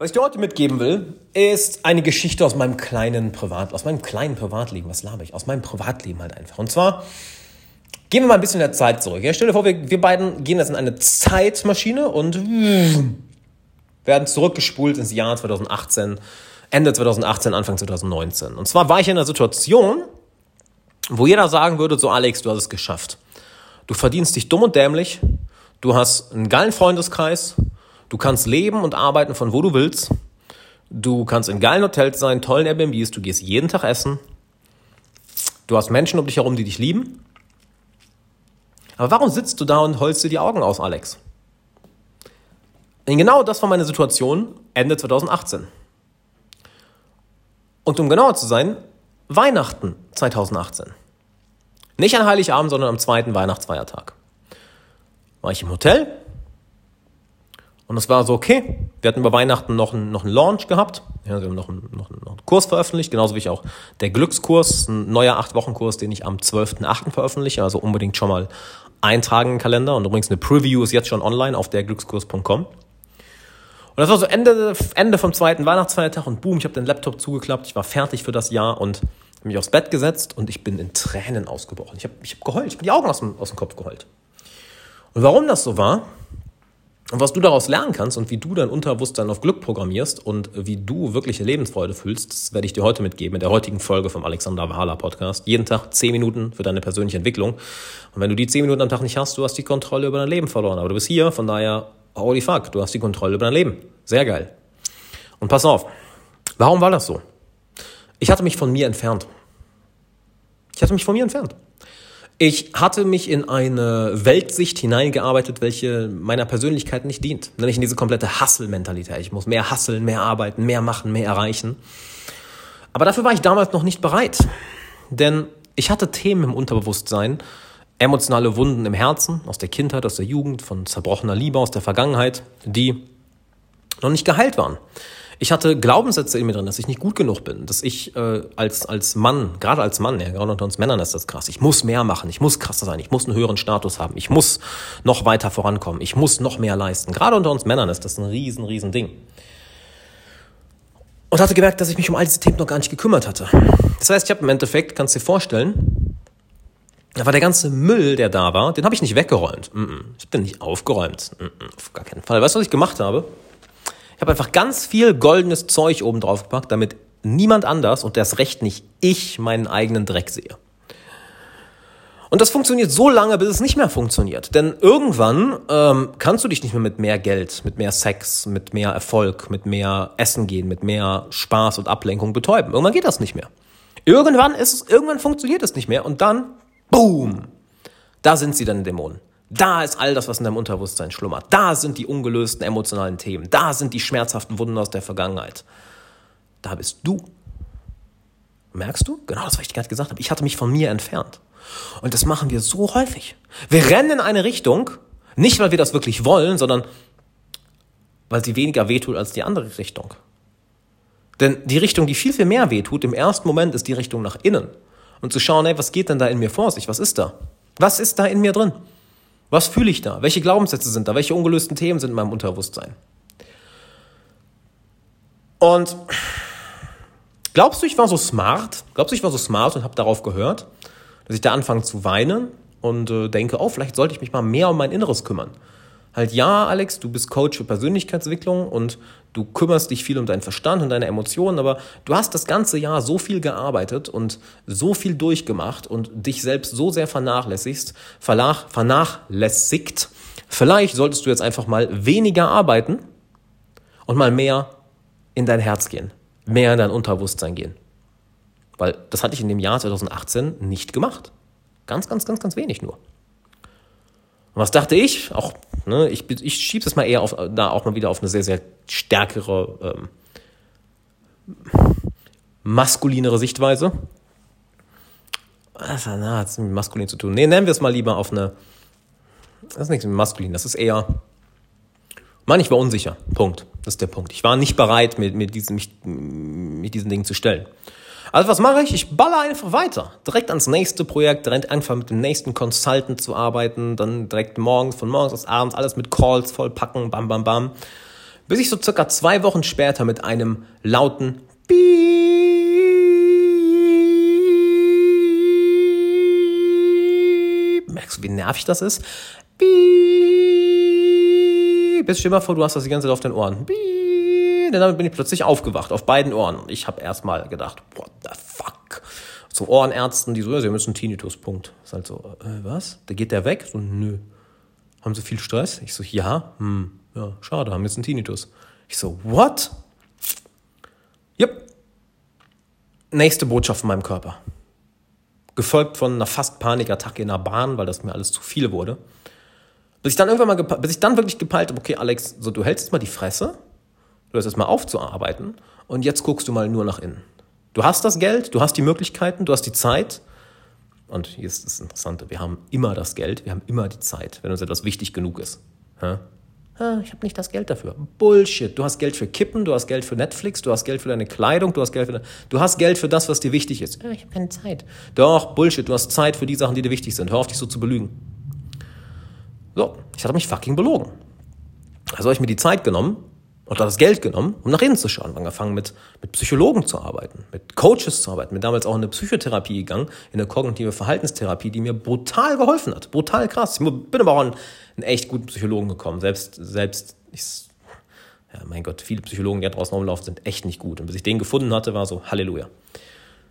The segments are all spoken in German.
Was ich dir heute mitgeben will, ist eine Geschichte aus meinem kleinen Privat, aus meinem kleinen Privatleben. Was laber ich? Aus meinem Privatleben halt einfach. Und zwar gehen wir mal ein bisschen in der Zeit zurück. Ja, stell dir vor, wir, wir beiden gehen jetzt in eine Zeitmaschine und werden zurückgespult ins Jahr 2018, Ende 2018, Anfang 2019. Und zwar war ich in einer Situation, wo jeder sagen würde, so Alex, du hast es geschafft. Du verdienst dich dumm und dämlich, du hast einen geilen Freundeskreis, Du kannst leben und arbeiten von wo du willst. Du kannst in geilen Hotels sein, tollen Airbnbs, du gehst jeden Tag essen. Du hast Menschen um dich herum, die dich lieben. Aber warum sitzt du da und holst dir die Augen aus, Alex? Und genau das war meine Situation Ende 2018. Und um genauer zu sein, Weihnachten 2018. Nicht an Heiligabend, sondern am zweiten Weihnachtsfeiertag. War ich im Hotel, und es war so, okay, wir hatten über Weihnachten noch einen, noch einen Launch gehabt. Ja, wir haben noch einen, noch, einen, noch einen Kurs veröffentlicht, genauso wie ich auch der Glückskurs, ein neuer 8-Wochen-Kurs, den ich am 12.8. veröffentliche, also unbedingt schon mal eintragen im Kalender. Und übrigens eine Preview ist jetzt schon online auf derglückskurs.com. Und das war so Ende, Ende vom zweiten Weihnachtsfeiertag und boom, ich habe den Laptop zugeklappt, ich war fertig für das Jahr und habe mich aufs Bett gesetzt und ich bin in Tränen ausgebrochen. Ich habe ich hab geheult, ich bin die Augen aus dem, aus dem Kopf geheult. Und warum das so war, und was du daraus lernen kannst und wie du dein Unterbewusstsein auf Glück programmierst und wie du wirkliche Lebensfreude fühlst, das werde ich dir heute mitgeben in der heutigen Folge vom Alexander Wahler Podcast. Jeden Tag zehn Minuten für deine persönliche Entwicklung. Und wenn du die zehn Minuten am Tag nicht hast, du hast die Kontrolle über dein Leben verloren. Aber du bist hier, von daher, holy fuck, du hast die Kontrolle über dein Leben. Sehr geil. Und pass auf, warum war das so? Ich hatte mich von mir entfernt. Ich hatte mich von mir entfernt. Ich hatte mich in eine Weltsicht hineingearbeitet, welche meiner Persönlichkeit nicht dient. Nämlich in diese komplette Hustle-Mentalität. Ich muss mehr hustlen, mehr arbeiten, mehr machen, mehr erreichen. Aber dafür war ich damals noch nicht bereit. Denn ich hatte Themen im Unterbewusstsein, emotionale Wunden im Herzen, aus der Kindheit, aus der Jugend, von zerbrochener Liebe aus der Vergangenheit, die noch nicht geheilt waren. Ich hatte Glaubenssätze in mir drin, dass ich nicht gut genug bin, dass ich äh, als, als Mann, gerade als Mann, ja, gerade unter uns Männern ist das krass, ich muss mehr machen, ich muss krasser sein, ich muss einen höheren Status haben, ich muss noch weiter vorankommen, ich muss noch mehr leisten. Gerade unter uns Männern ist das ein riesen, riesen Ding. Und hatte gemerkt, dass ich mich um all diese Themen noch gar nicht gekümmert hatte. Das heißt, ich habe im Endeffekt, kannst du dir vorstellen, da war der ganze Müll, der da war, den habe ich nicht weggeräumt. Ich habe den nicht aufgeräumt. Auf gar keinen Fall. Weißt du, was ich gemacht habe? Ich habe einfach ganz viel goldenes Zeug oben drauf gepackt, damit niemand anders und das Recht nicht ich meinen eigenen Dreck sehe. Und das funktioniert so lange, bis es nicht mehr funktioniert. Denn irgendwann ähm, kannst du dich nicht mehr mit mehr Geld, mit mehr Sex, mit mehr Erfolg, mit mehr Essen gehen, mit mehr Spaß und Ablenkung betäuben. Irgendwann geht das nicht mehr. Irgendwann ist es, irgendwann funktioniert es nicht mehr und dann, boom, da sind sie dann Dämonen. Da ist all das, was in deinem Unterbewusstsein schlummert. Da sind die ungelösten emotionalen Themen. Da sind die schmerzhaften Wunden aus der Vergangenheit. Da bist du. Merkst du? Genau das, was ich gerade gesagt habe. Ich hatte mich von mir entfernt. Und das machen wir so häufig. Wir rennen in eine Richtung, nicht weil wir das wirklich wollen, sondern weil sie weniger wehtut als die andere Richtung. Denn die Richtung, die viel, viel mehr wehtut, im ersten Moment ist die Richtung nach innen. Und zu schauen, ey, was geht denn da in mir vor sich? Was ist da? Was ist da in mir drin? Was fühle ich da? Welche Glaubenssätze sind da? Welche ungelösten Themen sind in meinem Unterbewusstsein? Und glaubst du, ich war so smart? Glaubst du, ich war so smart und habe darauf gehört, dass ich da anfange zu weinen und äh, denke, oh, vielleicht sollte ich mich mal mehr um mein Inneres kümmern? Halt, ja, Alex, du bist Coach für Persönlichkeitsentwicklung und du kümmerst dich viel um deinen Verstand und deine Emotionen, aber du hast das ganze Jahr so viel gearbeitet und so viel durchgemacht und dich selbst so sehr vernachlässigst, vernach, vernachlässigt. Vielleicht solltest du jetzt einfach mal weniger arbeiten und mal mehr in dein Herz gehen, mehr in dein Unterbewusstsein gehen. Weil das hatte ich in dem Jahr 2018 nicht gemacht. Ganz, ganz, ganz, ganz wenig nur. Und was dachte ich? Auch, ne, ich, ich schiebe es mal eher auf, da auch mal wieder auf eine sehr, sehr stärkere, ähm, maskulinere Sichtweise. Das hat mit maskulin zu tun. Nee, nennen wir es mal lieber auf eine. Das ist nichts mit maskulin, das ist eher. Mann, ich war unsicher. Punkt. Das ist der Punkt. Ich war nicht bereit, mit, mit, diesen, mich, mit diesen Dingen zu stellen. Also was mache ich? Ich baller einfach weiter. Direkt ans nächste Projekt, direkt einfach mit dem nächsten Consultant zu arbeiten, dann direkt morgens, von morgens bis abends alles mit Calls vollpacken, bam, bam, bam. Bis ich so circa zwei Wochen später mit einem lauten Piep, merkst du, wie nervig das ist? Piep, bis stell dir mal vor, du hast das die ganze Zeit auf den Ohren. Piep, denn damit bin ich plötzlich aufgewacht, auf beiden Ohren. Und ich habe erstmal gedacht, what? So Ohrenärzten, die so, ja, sie müssen Tinnitus, Punkt. Ist halt so, äh, was? Da geht der weg? So, nö. Haben sie viel Stress? Ich so, ja, hm, ja, schade, haben jetzt einen Tinnitus. Ich so, what? Yep. Nächste Botschaft von meinem Körper. Gefolgt von einer fast Panikattacke in der Bahn, weil das mir alles zu viel wurde. Bis ich dann irgendwann mal, bis ich dann wirklich gepeilt habe, okay, Alex, so du hältst jetzt mal die Fresse, du hörst jetzt mal aufzuarbeiten und jetzt guckst du mal nur nach innen. Du hast das Geld, du hast die Möglichkeiten, du hast die Zeit. Und hier ist das Interessante, wir haben immer das Geld, wir haben immer die Zeit, wenn uns etwas wichtig genug ist. Ja? Ah, ich habe nicht das Geld dafür. Bullshit. Du hast Geld für Kippen, du hast Geld für Netflix, du hast Geld für deine Kleidung, du hast Geld für, du hast Geld für das, was dir wichtig ist. Ich habe keine Zeit. Doch, Bullshit. Du hast Zeit für die Sachen, die dir wichtig sind. Hör auf, dich so zu belügen. So, ich hatte mich fucking belogen. Also habe ich mir die Zeit genommen, und das Geld genommen, um nach innen zu schauen. Angefangen mit, mit Psychologen zu arbeiten, mit Coaches zu arbeiten, bin damals auch in eine Psychotherapie gegangen, in eine kognitive Verhaltenstherapie, die mir brutal geholfen hat. Brutal krass. Ich bin aber auch an einen echt guten Psychologen gekommen. Selbst, selbst, ich, ja, mein Gott, viele Psychologen, die da draußen rumlaufen, sind echt nicht gut. Und bis ich den gefunden hatte, war so, Halleluja.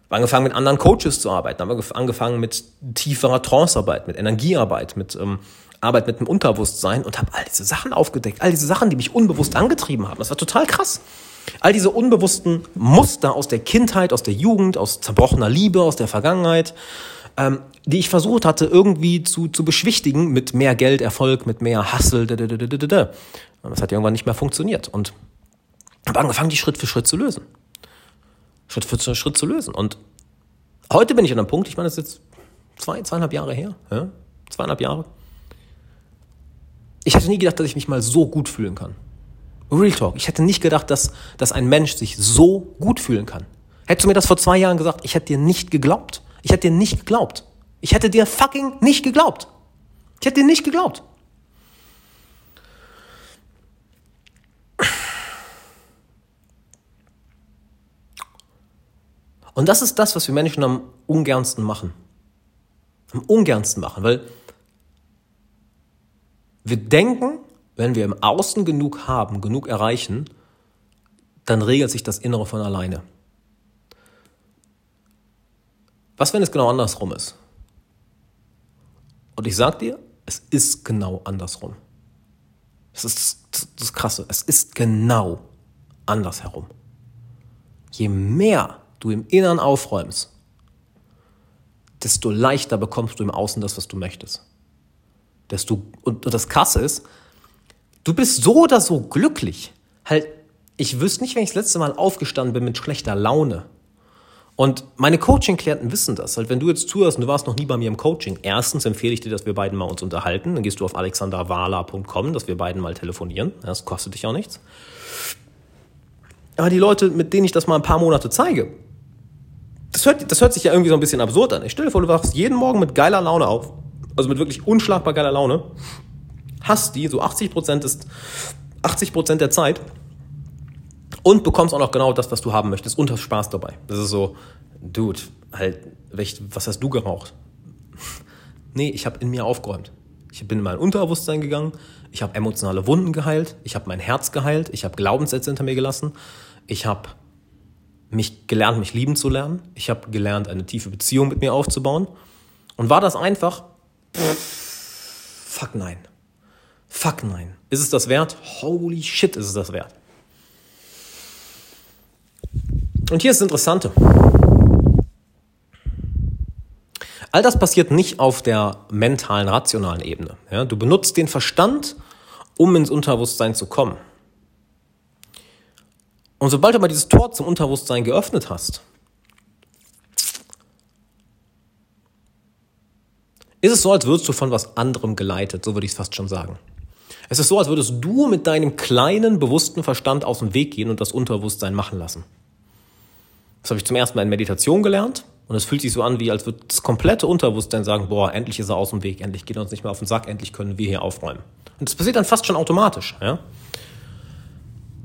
Habe angefangen mit anderen Coaches zu arbeiten, habe angefangen mit tieferer Trancearbeit, mit Energiearbeit, mit ähm, Arbeit mit dem Unterbewusstsein und habe all diese Sachen aufgedeckt, all diese Sachen, die mich unbewusst angetrieben haben. Das war total krass. All diese unbewussten Muster aus der Kindheit, aus der Jugend, aus zerbrochener Liebe, aus der Vergangenheit, ähm, die ich versucht hatte irgendwie zu, zu beschwichtigen mit mehr Geld, Erfolg, mit mehr Hustle. Das hat irgendwann nicht mehr funktioniert und habe angefangen, die Schritt für Schritt zu lösen. Schritt für Schritt zu lösen. Und heute bin ich an einem Punkt, ich meine, das ist jetzt zwei, zweieinhalb Jahre her, ja? zweieinhalb Jahre, ich hätte nie gedacht, dass ich mich mal so gut fühlen kann. Real Talk. Ich hätte nicht gedacht, dass, dass ein Mensch sich so gut fühlen kann. Hättest du mir das vor zwei Jahren gesagt, ich hätte dir nicht geglaubt. Ich hätte dir nicht geglaubt. Ich hätte dir fucking nicht geglaubt. Ich hätte dir nicht geglaubt. Und das ist das, was wir Menschen am ungernsten machen. Am ungernsten machen, weil wir denken, wenn wir im Außen genug haben, genug erreichen, dann regelt sich das Innere von alleine. Was, wenn es genau andersrum ist? Und ich sag dir, es ist genau andersrum. Das ist das Krasse. Es ist genau andersherum. Je mehr du im Inneren aufräumst, desto leichter bekommst du im Außen das, was du möchtest dass du, und, und das Krasse ist, du bist so oder so glücklich. Halt, ich wüsste nicht, wenn ich das letzte Mal aufgestanden bin mit schlechter Laune. Und meine Coaching-Klienten wissen das. Halt, wenn du jetzt zuhörst und du warst noch nie bei mir im Coaching, erstens empfehle ich dir, dass wir beiden mal uns unterhalten. Dann gehst du auf alexanderwala.com, dass wir beiden mal telefonieren. Das kostet dich auch nichts. Aber die Leute, mit denen ich das mal ein paar Monate zeige, das hört, das hört sich ja irgendwie so ein bisschen absurd an. Ich stelle dir vor, du wachst jeden Morgen mit geiler Laune auf also mit wirklich unschlagbar geiler Laune, hast die so 80 Prozent ist 80 Prozent der Zeit und bekommst auch noch genau das, was du haben möchtest und hast Spaß dabei. Das ist so, Dude, halt, was hast du geraucht? nee, ich habe in mir aufgeräumt. Ich bin in mein Unterbewusstsein gegangen, ich habe emotionale Wunden geheilt, ich habe mein Herz geheilt, ich habe Glaubenssätze hinter mir gelassen, ich habe mich gelernt, mich lieben zu lernen, ich habe gelernt, eine tiefe Beziehung mit mir aufzubauen. Und war das einfach? Fuck nein. Fuck nein. Ist es das wert? Holy shit, ist es das wert. Und hier ist das Interessante. All das passiert nicht auf der mentalen, rationalen Ebene. Ja, du benutzt den Verstand, um ins Unterbewusstsein zu kommen. Und sobald du mal dieses Tor zum Unterbewusstsein geöffnet hast, ist es so, als würdest du von was anderem geleitet, so würde ich es fast schon sagen. Es ist so, als würdest du mit deinem kleinen, bewussten Verstand aus dem Weg gehen und das Unterbewusstsein machen lassen. Das habe ich zum ersten Mal in Meditation gelernt und es fühlt sich so an, wie als würde das komplette Unterbewusstsein sagen, boah, endlich ist er aus dem Weg, endlich geht er uns nicht mehr auf den Sack, endlich können wir hier aufräumen. Und das passiert dann fast schon automatisch. Ja?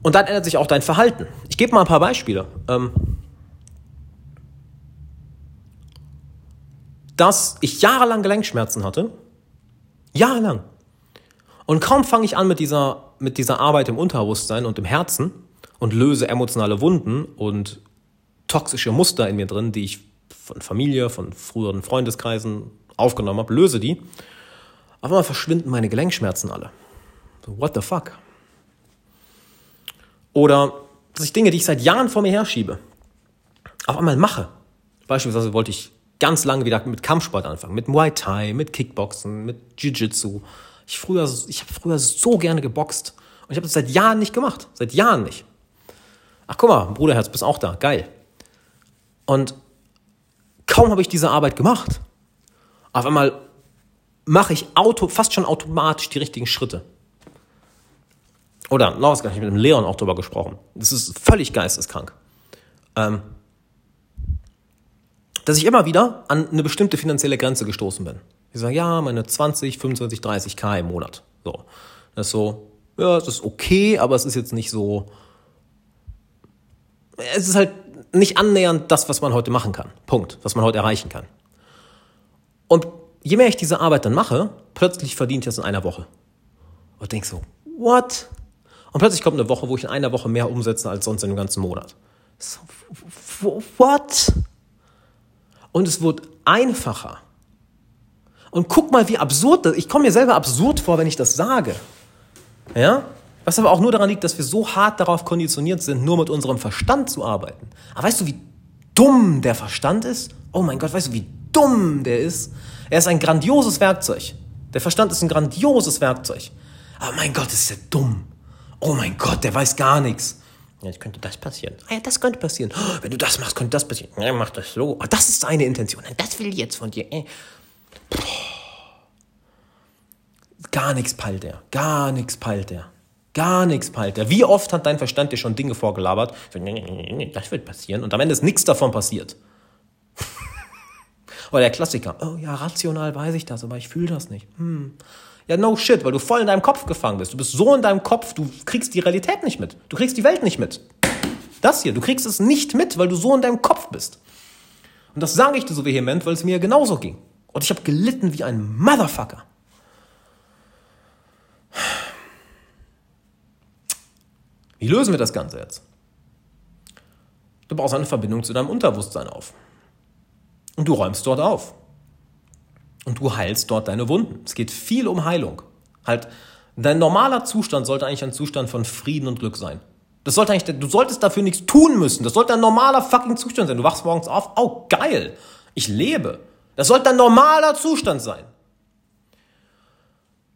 Und dann ändert sich auch dein Verhalten. Ich gebe mal ein paar Beispiele. Ähm, dass ich jahrelang Gelenkschmerzen hatte. Jahrelang. Und kaum fange ich an mit dieser, mit dieser Arbeit im Unterbewusstsein und im Herzen und löse emotionale Wunden und toxische Muster in mir drin, die ich von Familie, von früheren Freundeskreisen aufgenommen habe, löse die. Auf einmal verschwinden meine Gelenkschmerzen alle. So, what the fuck? Oder dass ich Dinge, die ich seit Jahren vor mir herschiebe, auf einmal mache. Beispielsweise wollte ich ganz lange wieder mit Kampfsport anfangen, mit Muay Thai, mit Kickboxen, mit Jiu-Jitsu. Ich, ich habe früher so gerne geboxt und ich habe das seit Jahren nicht gemacht. Seit Jahren nicht. Ach guck mal, Bruderherz, bist auch da. Geil. Und kaum habe ich diese Arbeit gemacht, auf einmal mache ich auto, fast schon automatisch die richtigen Schritte. Oder, was gar nicht mit dem Leon auch drüber gesprochen. Das ist völlig geisteskrank. Ähm, dass ich immer wieder an eine bestimmte finanzielle Grenze gestoßen bin. Ich sage, ja, meine 20, 25, 30 K im Monat. So. Das ist so, ja, es ist okay, aber es ist jetzt nicht so. Es ist halt nicht annähernd das, was man heute machen kann. Punkt. Was man heute erreichen kann. Und je mehr ich diese Arbeit dann mache, plötzlich verdient ich das in einer Woche. Und denk so, what? Und plötzlich kommt eine Woche, wo ich in einer Woche mehr umsetze als sonst in einem ganzen Monat. So, what? Und es wird einfacher. Und guck mal, wie absurd das Ich komme mir selber absurd vor, wenn ich das sage. Ja? Was aber auch nur daran liegt, dass wir so hart darauf konditioniert sind, nur mit unserem Verstand zu arbeiten. Aber weißt du, wie dumm der Verstand ist? Oh mein Gott, weißt du, wie dumm der ist? Er ist ein grandioses Werkzeug. Der Verstand ist ein grandioses Werkzeug. Aber mein Gott, ist der dumm. Oh mein Gott, der weiß gar nichts. Jetzt könnte das passieren. Ah ja, das könnte passieren. Oh, wenn du das machst, könnte das passieren. Ja, mach das so. Oh, das ist seine Intention. Das will ich jetzt von dir. Gar nichts peilt er. Gar nichts peilt er. Gar nichts peilt er. Wie oft hat dein Verstand dir schon Dinge vorgelabert? Das wird passieren. Und am Ende ist nichts davon passiert. Oder der Klassiker. Oh ja, rational weiß ich das, aber ich fühle das nicht. Hm. Ja, no shit, weil du voll in deinem Kopf gefangen bist. Du bist so in deinem Kopf, du kriegst die Realität nicht mit. Du kriegst die Welt nicht mit. Das hier, du kriegst es nicht mit, weil du so in deinem Kopf bist. Und das sage ich dir so vehement, weil es mir genauso ging. Und ich habe gelitten wie ein Motherfucker. Wie lösen wir das Ganze jetzt? Du baust eine Verbindung zu deinem Unterbewusstsein auf. Und du räumst dort auf. Und du heilst dort deine Wunden. Es geht viel um Heilung. Halt, dein normaler Zustand sollte eigentlich ein Zustand von Frieden und Glück sein. Das sollte eigentlich, du solltest dafür nichts tun müssen. Das sollte ein normaler fucking Zustand sein. Du wachst morgens auf, oh geil, ich lebe. Das sollte ein normaler Zustand sein.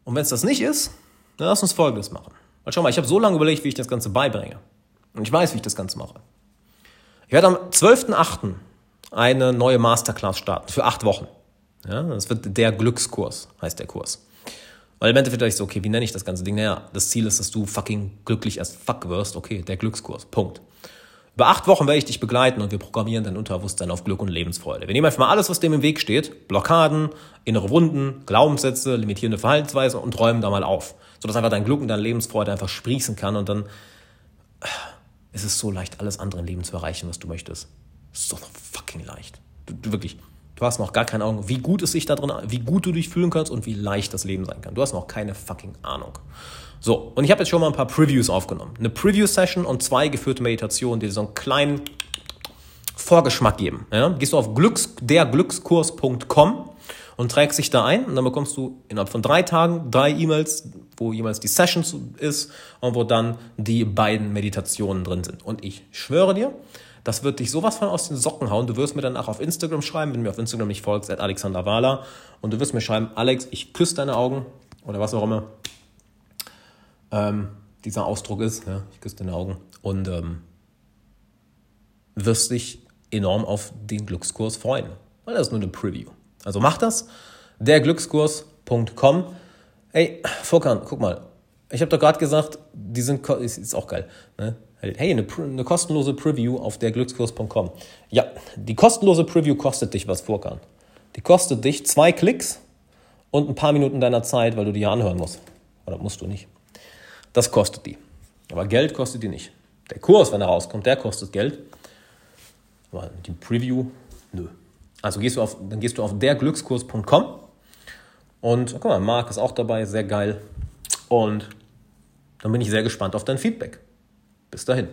Und wenn es das nicht ist, dann lass uns Folgendes machen. Weil schau mal, ich habe so lange überlegt, wie ich das Ganze beibringe. Und ich weiß, wie ich das Ganze mache. Ich werde am 12.8. eine neue Masterclass starten für acht Wochen. Ja, das wird der Glückskurs, heißt der Kurs. Weil im Endeffekt dachte ich so, okay, wie nenne ich das ganze Ding? Naja, das Ziel ist, dass du fucking glücklich as fuck wirst. Okay, der Glückskurs. Punkt. Über acht Wochen werde ich dich begleiten und wir programmieren dein Unterbewusstsein auf Glück und Lebensfreude. Wir nehmen einfach mal alles, was dem im Weg steht, Blockaden, innere Wunden, Glaubenssätze, limitierende Verhaltensweisen und räumen da mal auf. Sodass einfach dein Glück und deine Lebensfreude einfach sprießen kann und dann ist es so leicht, alles andere im Leben zu erreichen, was du möchtest. So fucking leicht. Du, du wirklich. Du hast noch gar keine Ahnung, wie gut es sich da drin, wie gut du dich fühlen kannst und wie leicht das Leben sein kann. Du hast noch keine fucking Ahnung. So, und ich habe jetzt schon mal ein paar Previews aufgenommen. Eine Preview-Session und zwei geführte Meditationen, die so einen kleinen Vorgeschmack geben. Ja? Gehst du auf glücks, derglückskurs.com und trägst dich da ein und dann bekommst du innerhalb von drei Tagen drei E-Mails, wo jemals die Session ist und wo dann die beiden Meditationen drin sind. Und ich schwöre dir, das wird dich sowas von aus den Socken hauen. Du wirst mir danach auf Instagram schreiben, wenn du mir auf Instagram nicht folgst, at Alexander Wahler. Und du wirst mir schreiben, Alex, ich küsse deine Augen. Oder was auch immer ähm, dieser Ausdruck ist. Ja, ich küsse deine Augen. Und ähm, wirst dich enorm auf den Glückskurs freuen. Weil das ist nur eine Preview. Also mach das. Derglückskurs.com. Ey, Vorkan, guck mal. Ich habe doch gerade gesagt, die sind, ist auch geil. Ne? Hey, eine, eine kostenlose Preview auf derglückskurs.com. Ja, die kostenlose Preview kostet dich was, Furkan. Die kostet dich zwei Klicks und ein paar Minuten deiner Zeit, weil du die ja anhören musst. Oder musst du nicht. Das kostet die. Aber Geld kostet die nicht. Der Kurs, wenn er rauskommt, der kostet Geld. Aber die Preview, nö. Also gehst du auf, dann gehst du auf derglückskurs.com und guck mal, Marc ist auch dabei, sehr geil. Und dann bin ich sehr gespannt auf dein Feedback. Bis dahin.